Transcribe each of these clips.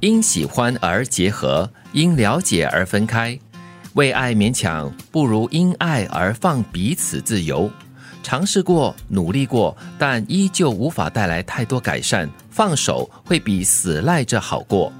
因喜欢而结合，因了解而分开。为爱勉强，不如因爱而放彼此自由。尝试过，努力过，但依旧无法带来太多改善。放手会比死赖着好过。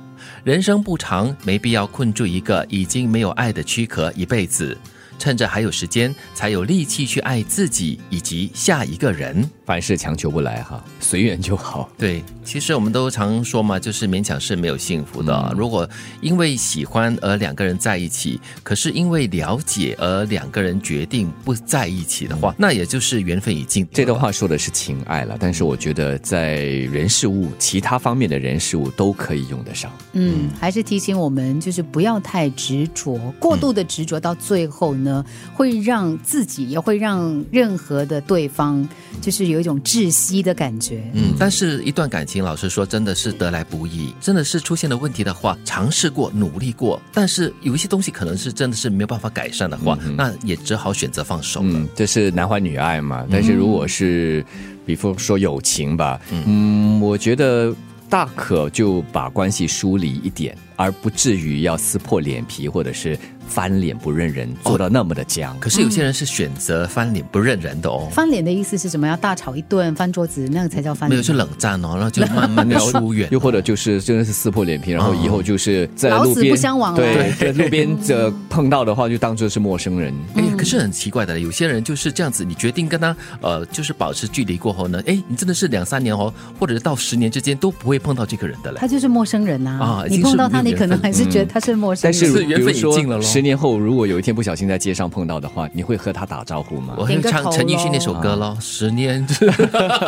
人生不长，没必要困住一个已经没有爱的躯壳一辈子。趁着还有时间，才有力气去爱自己以及下一个人。凡事强求不来哈，随缘就好。对，其实我们都常说嘛，就是勉强是没有幸福的。如果因为喜欢而两个人在一起，可是因为了解而两个人决定不在一起的话，那也就是缘分已尽。这段话说的是情爱了，但是我觉得在人事物其他方面的人事物都可以用得上。嗯，还是提醒我们，就是不要太执着，过度的执着到最后呢，会让自己也会让任何的对方，就是有。有一种窒息的感觉，嗯，但是一段感情，老实说，真的是得来不易，真的是出现了问题的话，尝试过，努力过，但是有一些东西可能是真的是没有办法改善的话，那也只好选择放手了。这是男欢女爱嘛？但是如果是，比方说友情吧，嗯，我觉得大可就把关系疏离一点，而不至于要撕破脸皮，或者是。翻脸不认人，做到那么的僵。可是有些人是选择翻脸不认人的哦。翻脸的意思是什么？要大吵一顿，翻桌子，那个才叫翻脸。没有，是冷战哦，然后就慢慢的疏远。又或者就是真的是撕破脸皮，然后以后就是在路边不相往来。对，在路边这碰到的话，就当做是陌生人。哎，可是很奇怪的，有些人就是这样子，你决定跟他呃，就是保持距离过后呢，哎，你真的是两三年哦，或者是到十年之间都不会碰到这个人的了。他就是陌生人呐。啊，你碰到他，你可能还是觉得他是陌生人。但是缘分已尽了喽。十年后，如果有有一天不小心在街上碰到的话，你会和他打招呼吗？我会唱陈奕迅那首歌喽，《十年》。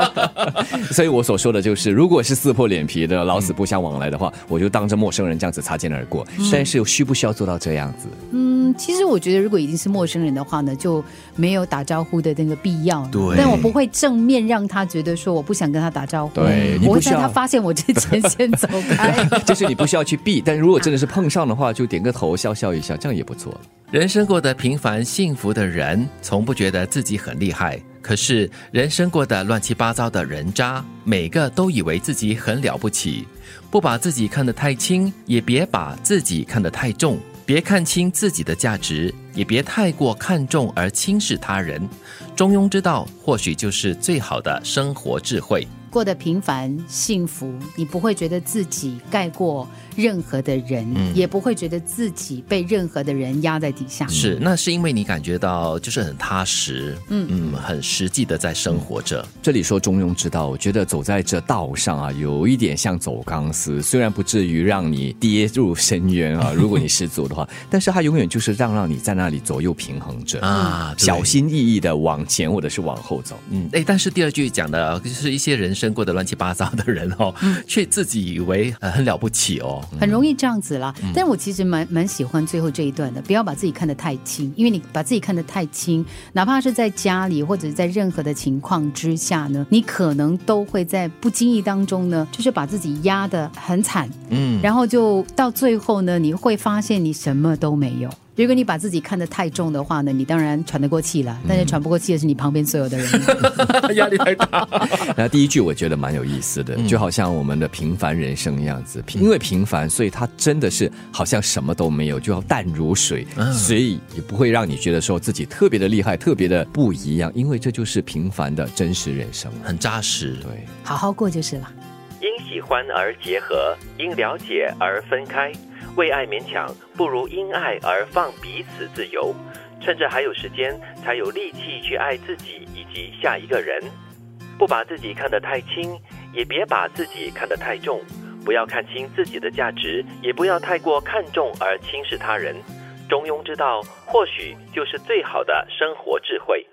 所以我所说的就是，如果是撕破脸皮的老死不相往来的话，我就当着陌生人这样子擦肩而过。但是需不需要做到这样子？嗯，其实我觉得，如果已经是陌生人的话呢，就没有打招呼的那个必要。对，但我不会正面让他觉得说我不想跟他打招呼。对，我会在他发现我之前先走开。就是你不需要去避，但如果真的是碰上的话，就点个头，笑笑一下，这样也不错。人生过得平凡幸福的人，从不觉得自己很厉害。可是人生过得乱七八糟的人渣，每个都以为自己很了不起。不把自己看得太轻，也别把自己看得太重。别看清自己的价值，也别太过看重而轻视他人。中庸之道，或许就是最好的生活智慧。过得平凡幸福，你不会觉得自己盖过任何的人，也不会觉得自己被任何的人压在底下。是，那是因为你感觉到就是很踏实，嗯嗯，很实际的在生活着。这里说中庸之道，我觉得走在这道上啊，有一点像走钢丝，虽然不至于让你跌入深渊啊，如果你失足的话，但是它永远就是让让你在那里左右平衡着啊，小心翼翼的往前或者是往后走。嗯，哎，但是第二句讲的就是一些人。生过的乱七八糟的人哦，却自己以为很了不起哦，很容易这样子啦。但是我其实蛮蛮喜欢最后这一段的，不要把自己看得太轻，因为你把自己看得太轻，哪怕是在家里或者是在任何的情况之下呢，你可能都会在不经意当中呢，就是把自己压得很惨，嗯，然后就到最后呢，你会发现你什么都没有。如果你把自己看得太重的话呢，你当然喘得过气了。但是喘不过气的是你旁边所有的人，压力太大。然后第一句我觉得蛮有意思的，就好像我们的平凡人生一样子，因为平凡，所以他真的是好像什么都没有，就要淡如水，所以也不会让你觉得说自己特别的厉害，特别的不一样，因为这就是平凡的真实人生，很扎实。对，好好过就是了。因喜欢而结合，因了解而分开。为爱勉强，不如因爱而放彼此自由。趁着还有时间，才有力气去爱自己以及下一个人。不把自己看得太轻，也别把自己看得太重。不要看清自己的价值，也不要太过看重而轻视他人。中庸之道，或许就是最好的生活智慧。